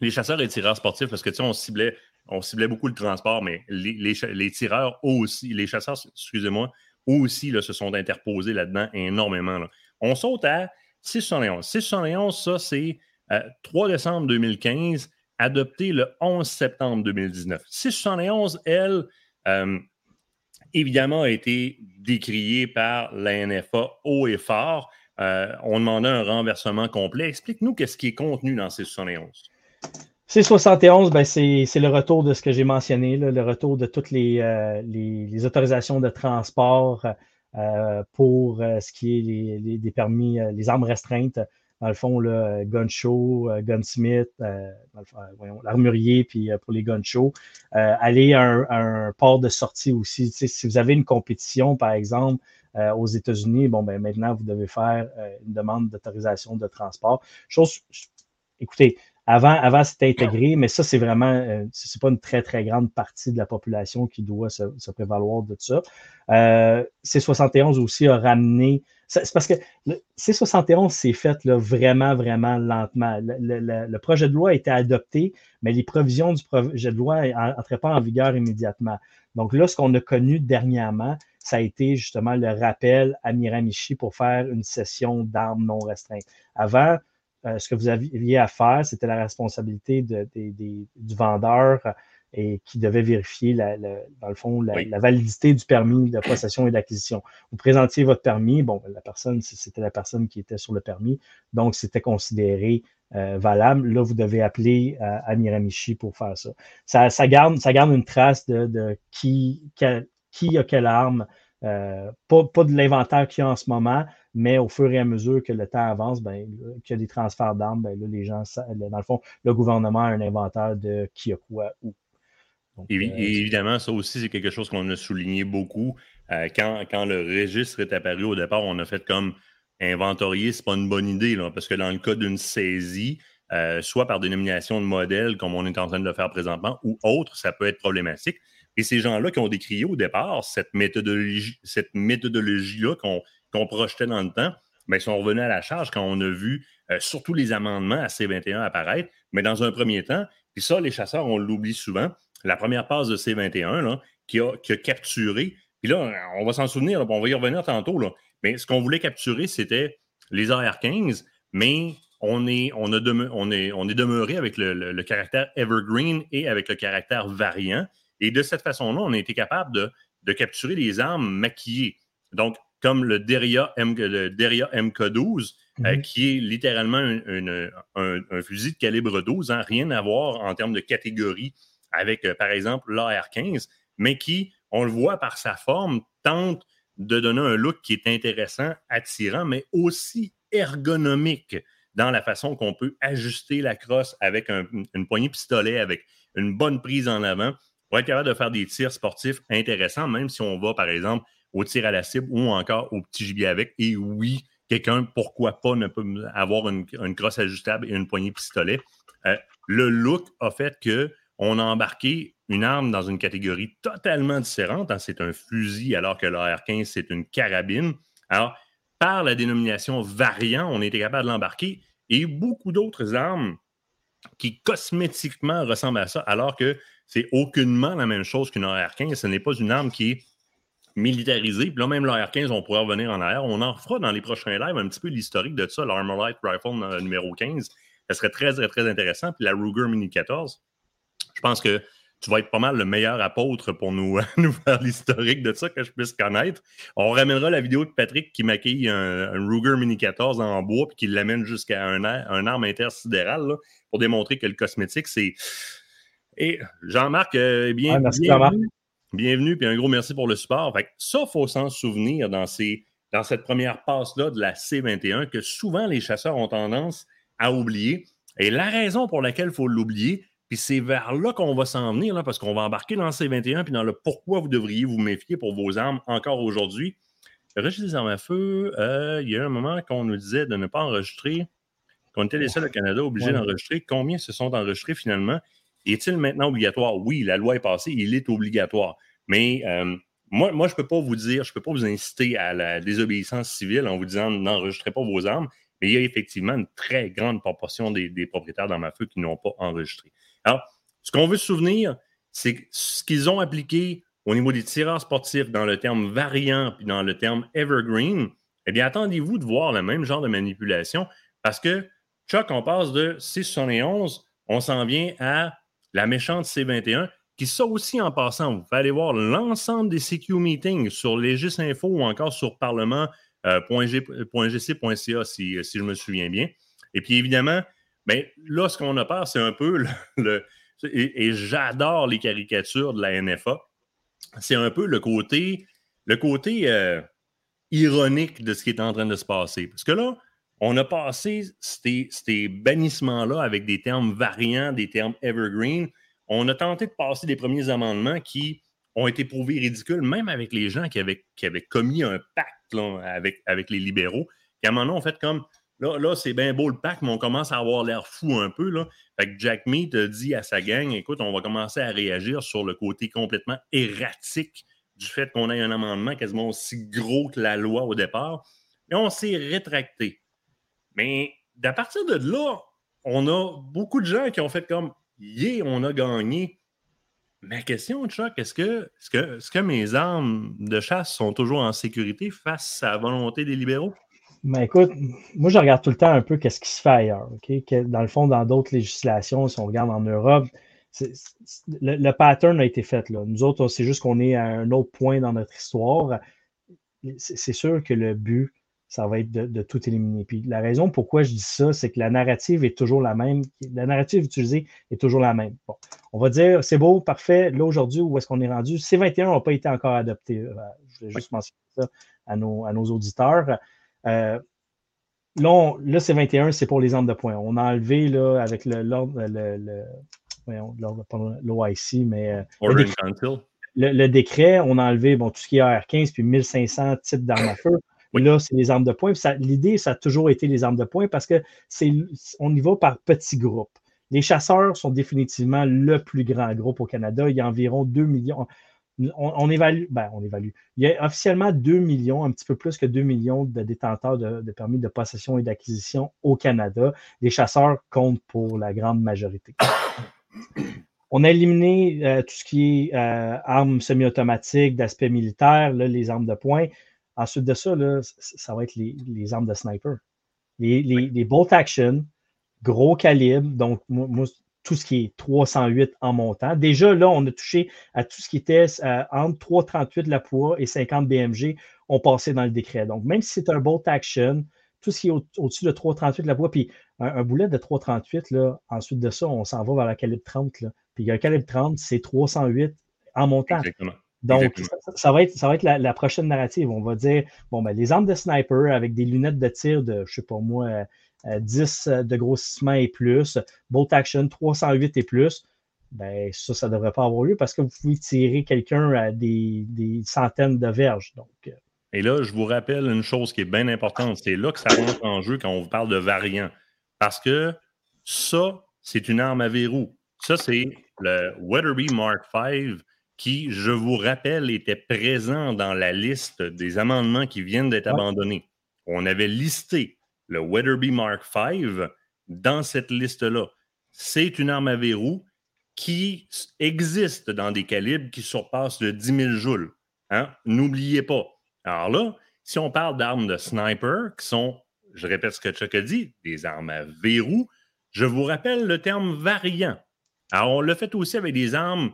[SPEAKER 1] les chasseurs et tireurs sportifs, parce que tu sais, on ciblait, on ciblait beaucoup le transport, mais les, les, tireurs aussi, les chasseurs, excusez-moi, aussi là, se sont interposés là-dedans énormément. Là. On saute à 671. 671, ça, c'est 3 euh, décembre 2015, adopté le 11 septembre 2019. 671, elle, euh, évidemment, a été décrié par la NFA haut et fort. Euh, on demandait un renversement complet. Explique-nous qu'est-ce qui est contenu dans ces 71.
[SPEAKER 2] C71, ben c'est le retour de ce que j'ai mentionné, le retour de toutes les, euh, les, autorisations de transport euh, pour ce qui est les, permis, les armes restreintes dans le fond, le gun show, euh, gunsmith, euh, l'armurier, puis euh, pour les gun shows. aller à un, port de sortie aussi. si vous avez une compétition, par exemple, aux États-Unis, bon, ben maintenant, vous devez faire une demande d'autorisation de transport. Chose, écoutez, avant, avant c'était intégré, mais ça, c'est vraiment, c'est pas une très, très grande partie de la population qui doit se, prévaloir de ça. C71 aussi a ramené c'est parce que le C71 s'est fait là, vraiment, vraiment lentement. Le, projet de loi a été adopté, mais les provisions du projet de loi n'entraient pas en vigueur immédiatement. Donc là, ce qu'on a connu dernièrement, ça a été justement le rappel à Miramichi pour faire une session d'armes non restreintes. Avant, euh, ce que vous aviez à faire, c'était la responsabilité du vendeur et qui devait vérifier, la, dans le fond, la, validité du permis de possession et d'acquisition. Vous présentiez votre permis, bon, la personne, c'était la personne qui était sur le permis, donc c'était considéré euh, valable. Là, vous devez appeler euh, à Miramichi pour faire ça. Ça, garde, ça garde une trace de, qui, qui a quelle arme, euh, pas, pas, de l'inventaire qu'il y a en ce moment, mais au fur et à mesure que le temps avance, ben, qu'il y a des transferts d'armes, ben, là, les gens, dans le fond, le gouvernement a un inventaire de qui a quoi où.
[SPEAKER 1] et, euh, évidemment, ça aussi, c'est quelque chose qu'on a souligné beaucoup. Euh, quand, quand, le registre est apparu au départ, on a fait comme inventorier, c'est pas une bonne idée, là, parce que dans le cas d'une saisie, soit par dénomination de modèle, comme on est en train de le faire présentement, ou autre, ça peut être problématique. Et ces gens-là qui ont décrié au départ cette méthodologie, cette méthodologie-là qu'on projetait dans le temps, mais ben, ils sont revenus à la charge quand on a vu euh, surtout les amendements à C21 apparaître. Mais dans un premier temps, puis ça, les chasseurs, on l'oublie souvent, la première passe de C21 là, qui, a, capturé, puis là, on va s'en souvenir, on va y revenir tantôt, mais ce qu'on voulait capturer, c'était les AR-15, mais on est, on, a on, est, on est demeuré avec le, caractère evergreen et avec le caractère variant. Et de cette façon-là, on a été capable de, de capturer les armes maquillées. Donc, comme le Deria, M, MK12, euh, mhm. qui est littéralement un, fusil de calibre 12, hein, rien à voir en termes de catégorie avec, euh, par exemple, l'AR-15, mais qui, on le voit par sa forme, tente de donner un look qui est intéressant, attirant, mais aussi ergonomique dans la façon qu'on peut ajuster la crosse avec une poignée pistolet, avec une bonne prise en avant, pour être capable de faire des tirs sportifs intéressants, même si on va, par exemple, au tir à la cible ou encore au petit gibier avec. Et oui, quelqu'un, pourquoi pas, ne peut avoir une, crosse ajustable et une poignée pistolet. Euh, le look a fait qu'on a embarqué une arme dans une catégorie totalement différente. Hein. c'est un fusil, alors que l'AR-15, c'est une carabine. Alors, par la dénomination variant, on était capable de l'embarquer et beaucoup d'autres armes qui cosmétiquement ressemblent à ça, alors que c'est aucunement la même chose qu'une AR-15. Ce n'est pas une arme qui est militarisé. Puis là, même l'AR-15, on pourrait revenir en arrière. On en fera dans les prochains lives un petit peu l'historique de ça, l'Armorite Rifle euh, numéro 15. Ça serait très, très, très intéressant. Puis la Ruger Mini 14. Je pense que tu vas être pas mal le meilleur apôtre pour nous, nous faire l'historique de ça que je puisse connaître. On ramènera la vidéo de Patrick qui maquille un, Ruger Mini 14 en bois puis qui l'amène jusqu'à un, arme intersidérale pour démontrer que le cosmétique, c'est. Et Jean-Marc, euh, eh bien, merci, Jean-Marc. Bienvenue, puis un gros merci pour le support. Fait ça, il faut s'en souvenir dans, ces, dans cette première passe-là de la C21 que souvent les chasseurs ont tendance à oublier. Et la raison pour laquelle il faut l'oublier, puis c'est vers là qu'on va s'en venir, là, parce qu'on va embarquer dans C21, puis dans le pourquoi vous devriez vous méfier pour vos armes encore aujourd'hui. Le registre des armes à feu, euh, il y a un moment qu'on nous disait de ne pas enregistrer, qu'on était les seuls au Canada obligés d'enregistrer. Combien se sont enregistrés finalement? Est-il maintenant obligatoire? Oui, la loi est passée, il est obligatoire. Mais euh, moi, moi, je ne peux pas vous dire, je ne peux pas vous inciter à la désobéissance civile en vous disant n'enregistrez pas vos armes, mais il y a effectivement une très grande proportion des, propriétaires dans ma feu qui n'ont pas enregistré. Alors, ce qu'on veut se souvenir, c'est ce qu'ils ont appliqué au niveau des tireurs sportifs dans le terme variant puis dans le terme evergreen. Eh bien, attendez-vous de voir le même genre de manipulation parce que, Chuck, on passe de 671, on s'en vient à la méchante C21, qui ça aussi en passant, vous pouvez aller voir l'ensemble des CQ meetings sur Info ou encore sur parlement.gc.ca euh, si, si, je me souviens bien. Et puis évidemment, ben, là, ce qu'on a peur, c'est un peu le. et, j'adore les caricatures de la NFA. C'est un peu le côté, le côté euh, ironique de ce qui est en train de se passer. Parce que là, on a passé ces, bannissements-là avec des termes variants, des termes evergreen. On a tenté de passer des premiers amendements qui ont été prouvés ridicules, même avec les gens qui avaient, commis un pacte avec, les libéraux. Qui à un moment donné, ont fait comme là, là c'est bien beau le pacte, mais on commence à avoir l'air fou un peu. Là. Fait que Jack Meat dit à sa gang écoute, on va commencer à réagir sur le côté complètement erratique du fait qu'on ait un amendement quasiment aussi gros que la loi au départ. Et on s'est rétracté. Mais d'à partir de là, on a beaucoup de gens qui ont fait comme Yeah, on a gagné. Ma question, Chuck, est-ce que, est que, que mes armes de chasse sont toujours en sécurité face à la volonté des libéraux?
[SPEAKER 2] Ben, écoute, moi, je regarde tout le temps un peu qu'est-ce qui se fait ailleurs. Dans le fond, dans d'autres législations, si on regarde en Europe, le, pattern a été fait. Là. Nous autres, c'est juste qu'on est à un autre point dans notre histoire. C'est sûr que le but, ça va être de, tout éliminer. Puis la raison pourquoi je dis ça, c'est que la narrative est toujours la même. La narrative utilisée est toujours la même. Bon, on va dire, c'est beau, parfait. Là, aujourd'hui, où est-ce qu'on est rendu? C21 n'a pas été encore adopté. Euh, je vais juste mentionner ça à nos, à nos auditeurs. Euh, là, là C21, c'est pour les armes de poing. On a enlevé là, avec l'ordre, le, le, l'OIC, mais euh, le, décret, on a enlevé bon, tout ce qui est AR-15 puis 1500 types d'armes à feu. Là, c'est les armes de poing. L'idée, ça a toujours été les armes de poing parce que c'est on y va par petits groupes. Les chasseurs sont définitivement le plus grand groupe au Canada. Il y a environ 2 millions. On, évalue, ben, on évalue. Il y a officiellement 2 millions, un petit peu plus que 2 millions de détenteurs de, de permis de possession et d'acquisition au Canada. Les chasseurs comptent pour la grande majorité. On a éliminé euh, tout ce qui est euh, armes semi-automatiques, d'aspect militaire, les armes de poing. Ensuite de ça, ça va être les, armes de sniper. Les, bolt action, gros calibre, donc tout ce qui est 308 en montant. Déjà, là, on a touché à tout ce qui était euh, entre 338 la poids et 50 BMG, on passait dans le décret. Donc, même si c'est un bolt action, tout ce qui est au-dessus de 3,38 la voix, puis un, boulet de 3,38, là, ensuite de ça, on s'en va vers la calibre 30. Là. Puis un calibre 30, c'est 308 en montant. Donc, Ça, va être, ça va être la, prochaine narrative. On va dire, bon, ben, les armes de sniper avec des lunettes de tir de, je sais pas moi, 10 euh, euh, de grossissement et plus, bolt action 308 et plus, ben, ça, ça ne devrait pas avoir lieu parce que vous pouvez tirer quelqu'un à des, des, centaines de verges. Donc, euh,
[SPEAKER 1] et là, je vous rappelle une chose qui est bien importante. C'est là que ça rentre en jeu quand on vous parle de variant. Parce que ça, c'est une arme à verrou. Ça, c'est le Weatherby Mark V qui, je vous rappelle, était présent dans la liste des amendements qui viennent d'être abandonnés. On avait listé le Weatherby Mark V dans cette liste-là. C'est une arme à verrou qui existe dans des calibres qui surpassent le 10 000 joules. Hein? N'oubliez pas, alors là, si on parle d'armes de sniper, qui sont, je répète ce que Chuck a dit, des armes à verrou, je vous rappelle le terme variant. Alors, on l'a fait aussi avec des armes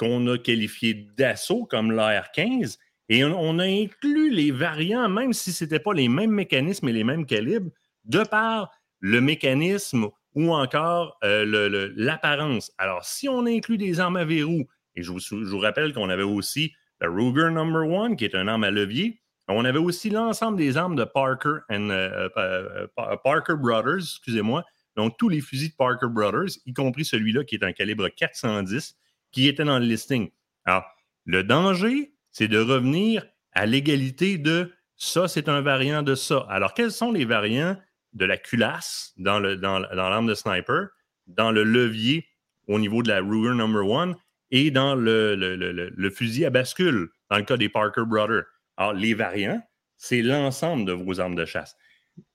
[SPEAKER 1] qu'on a qualifiées d'assaut, comme l'AR-15, et on, a inclus les variants, même si ce n'étaient pas les mêmes mécanismes et les mêmes calibres, de par le mécanisme ou encore euh, l'apparence. Alors, si on inclut des armes à verrou, et je vous rappelle qu'on avait aussi le Ruger Number One, qui est un arme à levier. On avait aussi l'ensemble des armes de Parker, and, euh, euh, Parker Brothers, excusez-moi. Donc, tous les fusils de Parker Brothers, y compris celui-là qui est un calibre 410, qui était dans le listing. Alors, le danger, c'est de revenir à l'égalité de ça, c'est un variant de ça. Alors, quels sont les variants de la culasse dans l'arme de sniper, dans le levier au niveau de la Ruger Number One et dans le, fusil à bascule, dans le cas des Parker Brothers? Alors, les variants, c'est l'ensemble de vos armes de chasse.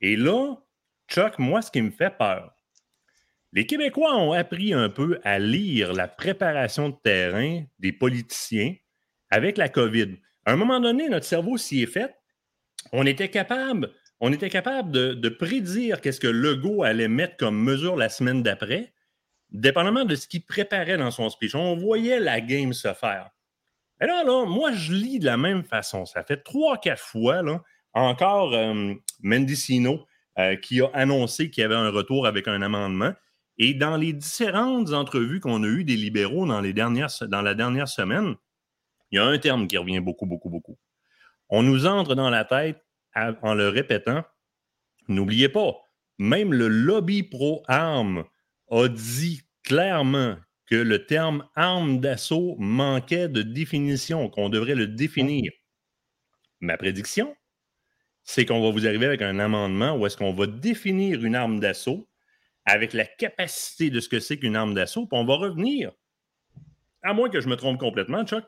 [SPEAKER 1] Et là, Chuck, moi, ce qui me fait peur, les Québécois ont appris un peu à lire la préparation de terrain des politiciens avec la COVID. À un moment donné, notre cerveau s'y est fait. On était capable, de, prédire qu'est-ce que Legault allait mettre comme mesure la semaine d'après dépendamment de ce qu'il préparait dans son speech, on voyait la game se faire. Là, là, moi, je lis de la même façon. Ça fait trois, quatre fois, là, encore euh, Mendicino euh, qui a annoncé qu'il y avait un retour avec un amendement. Et dans les différentes entrevues qu'on a eues des libéraux dans, les dernières, dans la dernière semaine, il y a un terme qui revient beaucoup, beaucoup, beaucoup. On nous entre dans la tête en le répétant. N'oubliez pas, même le lobby pro-armes a dit clairement que le terme arme d'assaut manquait de définition, qu'on devrait le définir. Ma prédiction, c'est qu'on va vous arriver avec un amendement où est-ce qu'on va définir une arme d'assaut avec la capacité de ce que c'est qu'une arme d'assaut, puis on va revenir, à moins que je me trompe complètement, Chuck,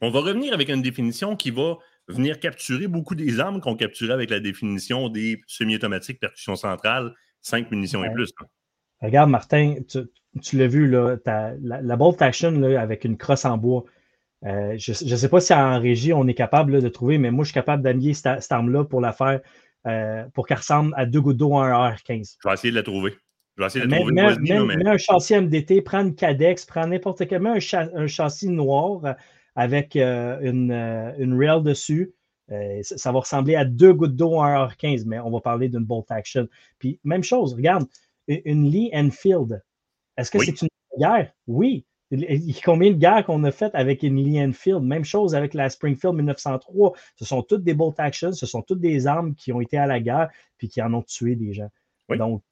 [SPEAKER 1] on va revenir avec une définition qui va venir capturer beaucoup des armes qu'on capturait avec la définition des semi-automatiques percussion centrale, 5 munitions et plus.
[SPEAKER 2] Regarde, Martin, tu, l'as vu, là, la, bolt action avec une crosse en bois. Euh, je ne sais pas si en régie on est capable de trouver, mais moi je suis capable d'habiller cette, arme-là pour la faire, euh, pour qu'elle ressemble à deux gouttes d'eau à un R15.
[SPEAKER 1] Je vais essayer de la trouver. vais essayer de trouver une
[SPEAKER 2] mais... mets un châssis MDT, prends une Cadex, prends n'importe quel, mets un, châssis noir avec une, une rail dessus. ça va ressembler à deux gouttes d'eau en R15, mais on va parler d'une bolt action. Puis, même chose, regarde, une Lee Enfield. Est-ce que c'est une guerre? Oui. Combien de guerres qu'on a faites avec une Lee Enfield? Même chose avec la Springfield 1903. Ce sont toutes des bolt actions, ce sont toutes des armes qui ont été à la guerre puis qui en ont tué des gens. Donc,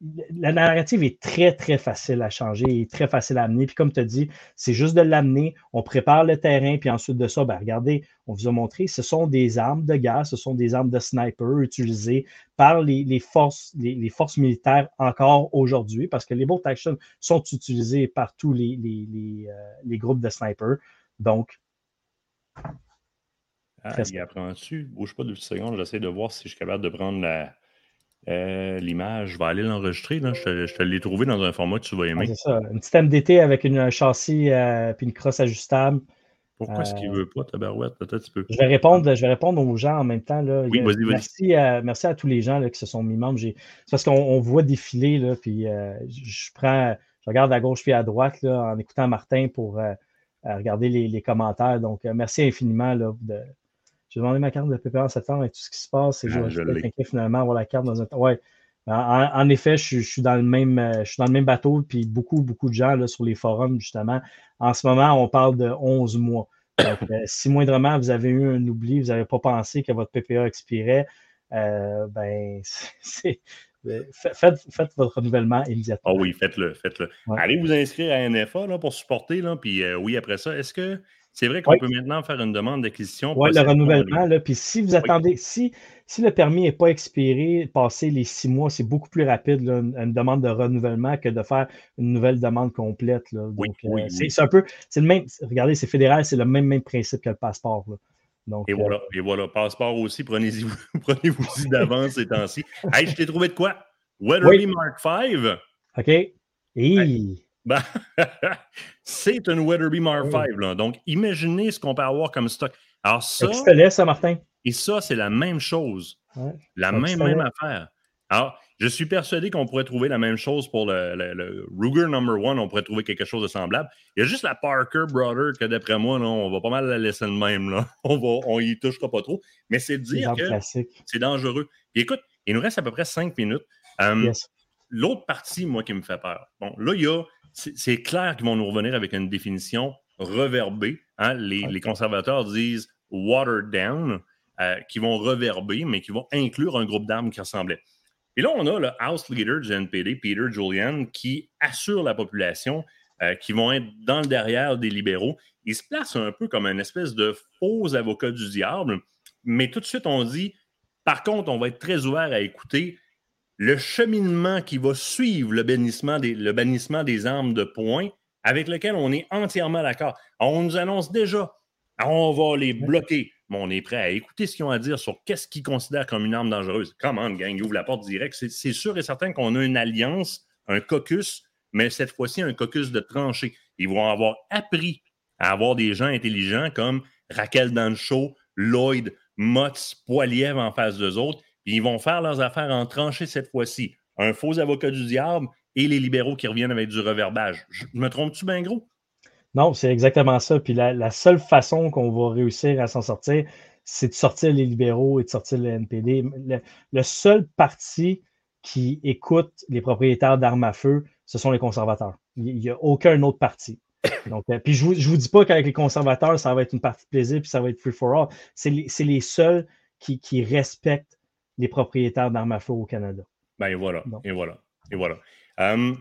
[SPEAKER 2] la narrative est très, très facile à changer et très facile à amener. Puis comme tu as dit, c'est juste de l'amener, on prépare le terrain, puis ensuite de ça, ben, regardez, on vous a montré, ce sont des armes de guerre, ce sont des armes de sniper utilisées par les, forces, les, forces militaires encore aujourd'hui, parce que les bolt action sont utilisés par tous les, euh, groupes de snipers. Donc,
[SPEAKER 1] ah, il apprend-tu? Bouge pas deux secondes, j'essaie de voir si je suis capable de prendre la, euh, l'image, je vais aller l'enregistrer. Je, te, l'ai trouvé dans un format que tu vas aimer.
[SPEAKER 2] c'est ça. Une petite MDT avec une, un châssis et euh, une crosse ajustable.
[SPEAKER 1] Pourquoi est-ce qu'il ne euh, veut pas, Tabarouette? Peut-être
[SPEAKER 2] peux. Je vais, répondre, je vais répondre aux gens en même temps. Là.
[SPEAKER 1] Oui, vas-y, vas-y.
[SPEAKER 2] Merci, à, merci à tous les gens qui se sont mis membres. C'est parce qu'on voit défiler, là, puis je prends, je regarde à gauche puis à droite là, en écoutant Martin pour regarder les, les, commentaires. Donc, merci infiniment là, de, j'ai demandé ma carte de PPA en septembre avec tout ce qui se passe. Et ah, je finalement avoir la carte dans un temps. Ouais. En, effet, je, suis dans le même, euh, je suis dans le même bateau, puis beaucoup, beaucoup de gens là, sur les forums, justement. En ce moment, on parle de 11 mois. Donc, euh, si moindrement vous avez eu un oubli, vous n'avez pas pensé que votre PPA expirait, euh, ben, c'est. Faites, faites, votre renouvellement immédiatement.
[SPEAKER 1] Ah oui, faites-le, faites-le. Allez vous inscrire à NFA là, pour supporter, là, puis oui, après ça, est-ce que c'est vrai qu'on peut maintenant faire une demande d'acquisition.
[SPEAKER 2] Oui, le renouvellement. Là, puis si vous attendez, si, si le permis n'est pas expiré, passer les six mois, c'est beaucoup plus rapide, une, demande de renouvellement que de faire une nouvelle demande complète. Là. Donc, oui, euh, c'est un peu, c'est le même, regardez, c'est fédéral, c'est le même, même principe que le passeport.
[SPEAKER 1] Donc, et, voilà, euh, et voilà, passeport aussi, prenez-y prenez-vous d'avance ces temps-ci. Hey, je t'ai trouvé de quoi? Weatherly Mark V.
[SPEAKER 2] OK. Et...
[SPEAKER 1] Ben, c'est une Weatherby Mark 5. Là. Donc, imaginez ce qu'on peut avoir comme stock. Alors, ça.
[SPEAKER 2] ça, Martin?
[SPEAKER 1] Et ça, c'est la même chose. La même, même affaire. Alors, je suis persuadé qu'on pourrait trouver la même chose pour le, Ruger Number One. On pourrait trouver quelque chose de semblable. Il y a juste la Parker Brother que, d'après moi, on va pas mal la laisser de même. Là. On va, on y touchera pas trop. Mais c'est dire que c'est dangereux. Puis écoute, il nous reste à peu près cinq minutes. Euh, l'autre partie, moi, qui me fait peur. Bon, là, il y a c'est clair qu'ils vont nous revenir avec une définition reverbée. Hein? Les, conservateurs disent watered down, euh, qui vont reverber, mais qui vont inclure un groupe d'armes qui ressemblait. Et là, on a le House Leader du NPD, Peter Julian, qui assure la population euh, qui vont être dans le derrière des libéraux. Il se place un peu comme un espèce de faux avocat du diable, mais tout de suite, on dit, par contre, on va être très ouvert à écouter le cheminement qui va suivre le bannissement des, le bannissement des armes de poing, avec lequel on est entièrement d'accord. On nous annonce déjà, on va les bloquer, mais on est prêt à écouter ce qu'ils ont à dire sur qu'est-ce qu'ils considèrent comme une arme dangereuse. Comment, gang, ouvre la porte direct. C'est sûr et certain qu'on a une alliance, un caucus, mais cette fois-ci, un caucus de tranchées. Ils vont avoir appris à avoir des gens intelligents comme Raquel Dancho, Lloyd, Motz, Poiliev en face d'eux autres ils vont faire leurs affaires en tranchée cette fois-ci. Un faux avocat du diable et les libéraux qui reviennent avec du reverbage. Je me trompe-tu bien gros?
[SPEAKER 2] Non, c'est exactement ça. Puis la, seule façon qu'on va réussir à s'en sortir, c'est de sortir les libéraux et de sortir le NPD. Le, seul parti qui écoute les propriétaires d'armes à feu, ce sont les conservateurs. Il n'y a aucun autre parti. Donc, euh, puis je ne vous, dis pas qu'avec les conservateurs, ça va être une partie de plaisir, puis ça va être free for all. C'est les, seuls qui, qui respectent les propriétaires d'armes à feu au Canada.
[SPEAKER 1] Ben et voilà, et voilà, et voilà. Hum,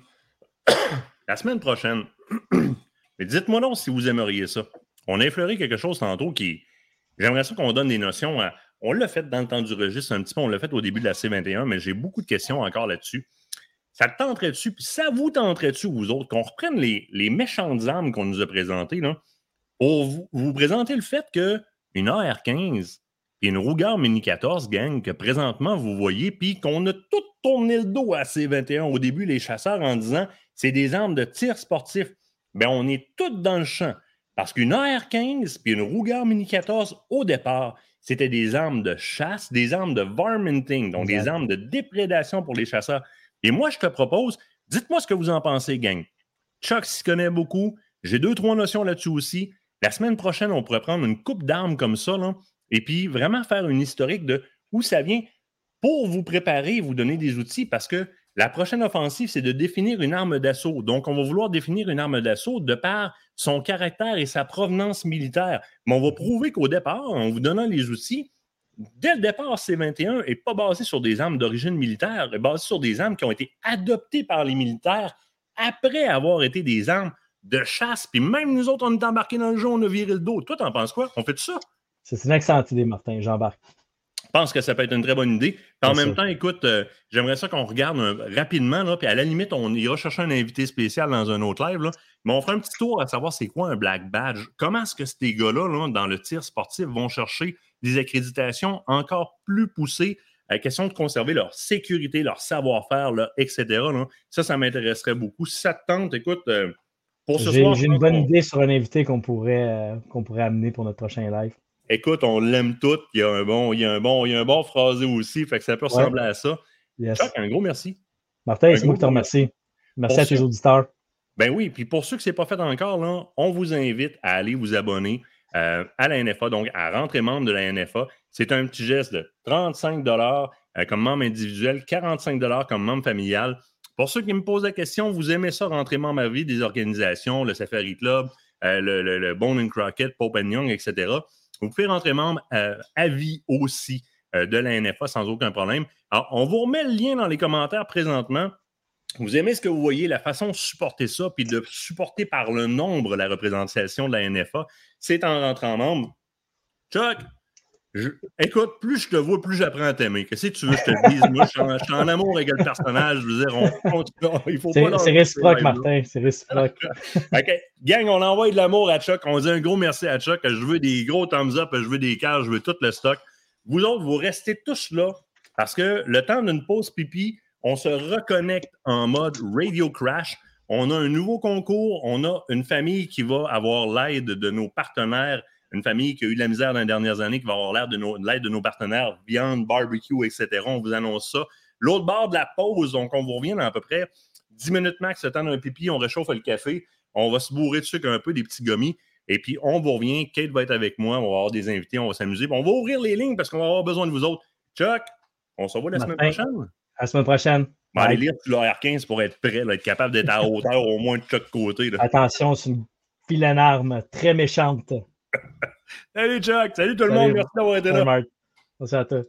[SPEAKER 1] la semaine prochaine, dites-moi donc si vous aimeriez ça. On a effleuré quelque chose tantôt qui. J'aimerais ça qu'on donne des notions à. On l'a fait dans le temps du registre un petit peu, on l'a fait au début de la C21, mais j'ai beaucoup de questions encore là-dessus. Ça te tenterait-tu, puis ça vous tenterait-tu, vous autres, qu'on reprenne les, les méchantes armes qu'on nous a présentées, là, pour vous, vous présenter le fait qu'une AR-15 puis une Ruger Mini 14, gang, que présentement vous voyez, puis qu'on a tout tourné le dos à C21 au début, les chasseurs, en disant c'est des armes de tir sportif. Bien, on est tous dans le champ. Parce qu'une AR-15 puis une Ruger Mini 14, au départ, c'était des armes de chasse, des armes de varminting, donc des armes de déprédation pour les chasseurs. Et moi, je te propose, dites-moi ce que vous en pensez, gang. Chuck s'y connaît beaucoup. J'ai deux, trois notions là-dessus aussi. La semaine prochaine, on pourrait prendre une coupe d'armes comme ça, là, et puis vraiment faire une historique de où ça vient pour vous préparer, vous donner des outils, parce que la prochaine offensive, c'est de définir une arme d'assaut. Donc, on va vouloir définir une arme d'assaut de par son caractère et sa provenance militaire. Mais on va prouver qu'au départ, en vous donnant les outils, dès le départ, C-21 n'est pas basé sur des armes d'origine militaire, est basé sur des armes qui ont été adoptées par les militaires après avoir été des armes de chasse. Puis même nous autres, on est embarqués dans le jeu, on a viré le dos. Toi, t'en penses quoi? On fait ça?
[SPEAKER 2] C'est une excellente idée, Martin. J'embarque.
[SPEAKER 1] Je pense que ça peut être une très bonne idée. en même temps, écoute, euh, j'aimerais ça qu'on regarde rapidement, là, puis à la limite, on ira chercher un invité spécial dans un autre live, là, mais on fera un petit tour à savoir c'est quoi un black badge. Comment est-ce que ces gars-là, dans le tir sportif, vont chercher des accréditations encore plus poussées? À la question de conserver leur sécurité, leur savoir-faire, etc. Ça, ça m'intéresserait beaucoup. Si ça te tente, écoute, euh,
[SPEAKER 2] pour ce soir. J'ai une bonne idée sur un invité qu'on pourrait, euh, qu'on pourrait amener pour notre prochain live.
[SPEAKER 1] Écoute, on l'aime tout. Il y a un bon, il y a un bon, il y a un bon phrasé aussi. Fait que ça peut ressembler à ça. Chuck, un gros merci.
[SPEAKER 2] Martin, c'est moi qui te remercie. Merci à tes auditeurs.
[SPEAKER 1] Ben oui, puis pour ceux que ce n'est pas fait encore, là, on vous invite à aller vous abonner euh, à la NFA, donc à rentrer membre de la NFA. C'est un petit geste de 35 euh, comme membre individuel, 45 comme membre familial. Pour ceux qui me posent la question, vous aimez ça, rentrer membre à vie des organisations, le Safari Club, euh, le, le, Bone and Crockett, Pope and Young, etc. Vous pouvez rentrer membre euh, à vie aussi euh, de la NFA sans aucun problème. Alors, on vous remet le lien dans les commentaires présentement. Vous aimez ce que vous voyez, la façon de supporter ça, puis de supporter par le nombre la représentation de la NFA, c'est en rentrant membre. Chuck, écoute, plus je te vois, plus j'apprends à t'aimer. Qu'est-ce que tu veux que je te dise? Moi, je suis, en, amour avec le personnage. Je veux dire, on,
[SPEAKER 2] il faut pas. C'est réciproque, Martin. C'est réciproque.
[SPEAKER 1] OK. Gang, on envoie de l'amour à Chuck. On dit un gros merci à Chuck. Je veux des gros thumbs up, je veux des cœurs, je veux tout le stock. Vous autres, vous restez tous là parce que le temps d'une pause pipi, on se reconnecte en mode Radio Crash. On a un nouveau concours. On a une famille qui va avoir l'aide de nos partenaires une famille qui a eu de la misère dans les dernières années, qui va avoir l'air de l'aide de nos partenaires, viande, barbecue, etc. On vous annonce ça. L'autre bord de la pause, donc on vous revient dans à peu près 10 minutes max, le temps d'un pipi, on réchauffe le café, on va se bourrer de sucre un peu, des petits gommis, et puis on vous revient. Kate va être avec moi, on va avoir des invités, on va s'amuser. On va ouvrir les lignes parce qu'on va avoir besoin de vous autres. Chuck, on se revoit la semaine prochaine?
[SPEAKER 2] À la semaine prochaine.
[SPEAKER 1] On va aller lire l'AR15 pour être prêt, être capable d'être à hauteur au moins de chaque côté.
[SPEAKER 2] Attention, c'est une vilaine arme très méchante.
[SPEAKER 1] Salut Chuck, salut tout le monde, merci d'avoir été là.
[SPEAKER 2] Merci à toi.